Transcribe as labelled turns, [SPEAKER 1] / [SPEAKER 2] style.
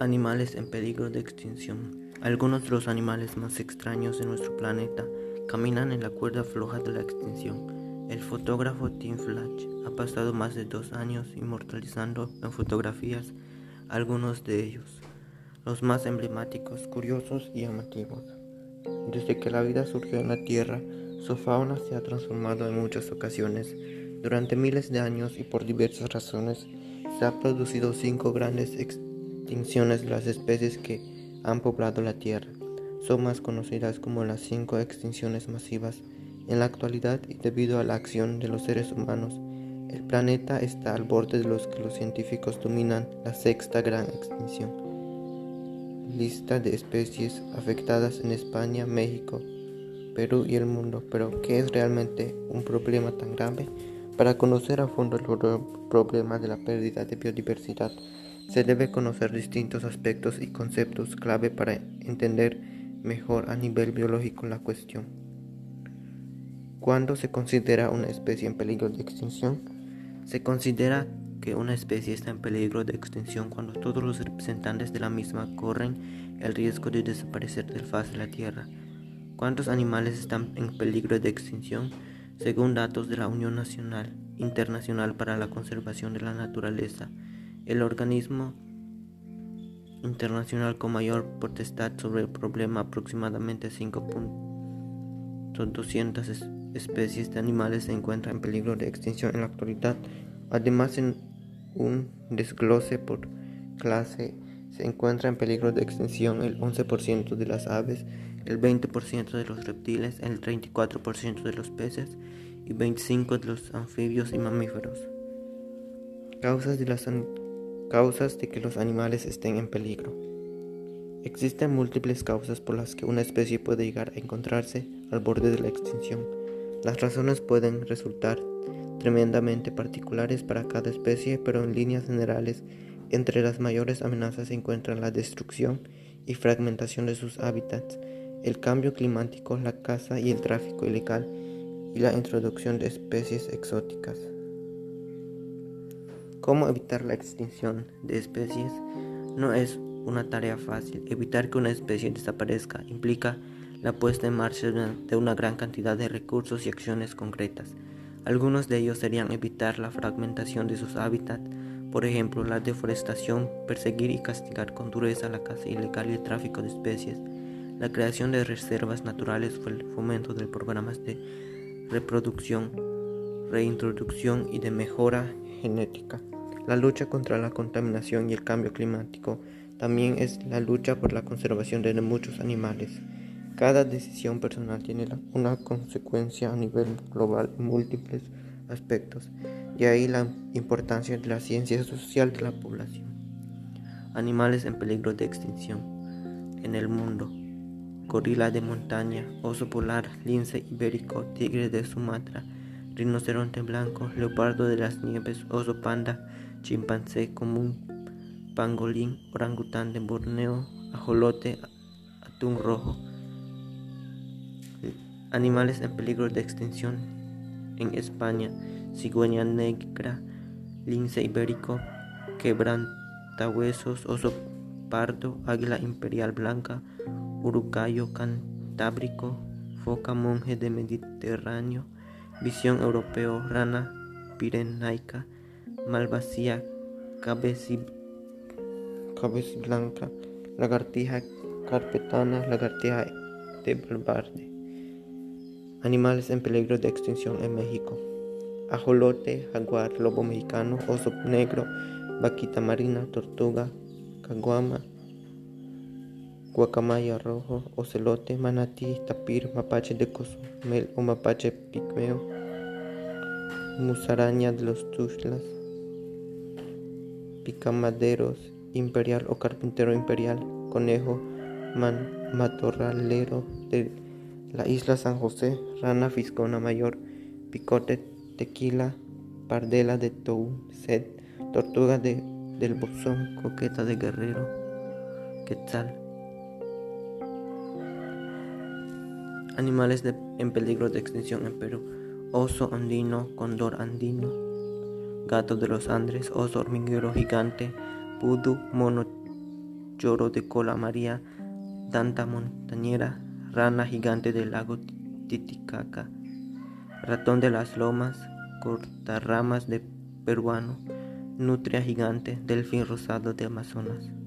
[SPEAKER 1] Animales en peligro de extinción. Algunos de los animales más extraños de nuestro planeta caminan en la cuerda floja de la extinción. El fotógrafo Tim Flash ha pasado más de dos años inmortalizando en fotografías algunos de ellos, los más emblemáticos, curiosos y llamativos. Desde que la vida surgió en la Tierra, su fauna se ha transformado en muchas ocasiones. Durante miles de años y por diversas razones, se han producido cinco grandes extinciones extinciones las especies que han poblado la Tierra. Son más conocidas como las cinco extinciones masivas. En la actualidad y debido a la acción de los seres humanos, el planeta está al borde de los que los científicos dominan la sexta gran extinción. Lista de especies afectadas en España, México, Perú y el mundo. Pero, ¿qué es realmente un problema tan grave? Para conocer a fondo el problema de la pérdida de biodiversidad, se debe conocer distintos aspectos y conceptos clave para entender mejor a nivel biológico la cuestión. ¿Cuándo se considera una especie en peligro de extinción? Se considera que una especie está en peligro de extinción cuando todos los representantes de la misma corren el riesgo de desaparecer del faz de la Tierra. ¿Cuántos animales están en peligro de extinción? Según datos de la Unión Nacional Internacional para la Conservación de la Naturaleza, el organismo internacional con mayor potestad sobre el problema, aproximadamente 5.200 especies de animales se encuentran en peligro de extinción en la actualidad. Además, en un desglose por clase se encuentra en peligro de extinción el 11% de las aves, el 20% de los reptiles, el 34% de los peces y 25% de los anfibios y mamíferos. Causas de la Causas de que los animales estén en peligro. Existen múltiples causas por las que una especie puede llegar a encontrarse al borde de la extinción. Las razones pueden resultar tremendamente particulares para cada especie, pero en líneas generales, entre las mayores amenazas se encuentran la destrucción y fragmentación de sus hábitats, el cambio climático, la caza y el tráfico ilegal y la introducción de especies exóticas. ¿Cómo evitar la extinción de especies? No es una tarea fácil. Evitar que una especie desaparezca implica la puesta en marcha de una gran cantidad de recursos y acciones concretas. Algunos de ellos serían evitar la fragmentación de sus hábitats, por ejemplo, la deforestación, perseguir y castigar con dureza la caza ilegal y el tráfico de especies, la creación de reservas naturales o el fomento de programas de reproducción, reintroducción y de mejora genética. La lucha contra la contaminación y el cambio climático también es la lucha por la conservación de muchos animales. Cada decisión personal tiene una consecuencia a nivel global en múltiples aspectos, y ahí la importancia de la ciencia social de la población. Animales en peligro de extinción en el mundo. Gorila de montaña, oso polar, lince ibérico, tigre de Sumatra, rinoceronte blanco, leopardo de las nieves, oso panda, chimpancé común, pangolín, orangután de Borneo, ajolote, atún rojo. Animales en peligro de extinción en España, cigüeña negra, lince ibérico, quebrantahuesos, oso pardo, águila imperial blanca, urucayo cantábrico, foca monje de Mediterráneo, visión europeo, rana pirenaica, malvasía, blanca, lagartija carpetana, lagartija de Balbarde. Animales en peligro de extinción en México. Ajolote, jaguar, lobo mexicano, oso negro, vaquita marina, tortuga, caguama, guacamaya rojo, ocelote, manatí, tapir, mapache de Cozumel o mapache pigmeo, musaraña de los tuxtlas, picamaderos imperial o carpintero imperial, conejo matorralero de la isla San José, rana fiscona mayor, picote tequila, pardela de sed, tortuga de, del bosón, coqueta de guerrero, quetzal. Animales en peligro de extinción en Perú, oso andino, cóndor andino, gato de los Andes, oso hormiguero gigante, pudu, mono lloro de cola maría, danta montañera, rana gigante del lago Titicaca, ratón de las lomas, cortarramas de peruano, nutria gigante, delfín rosado de Amazonas.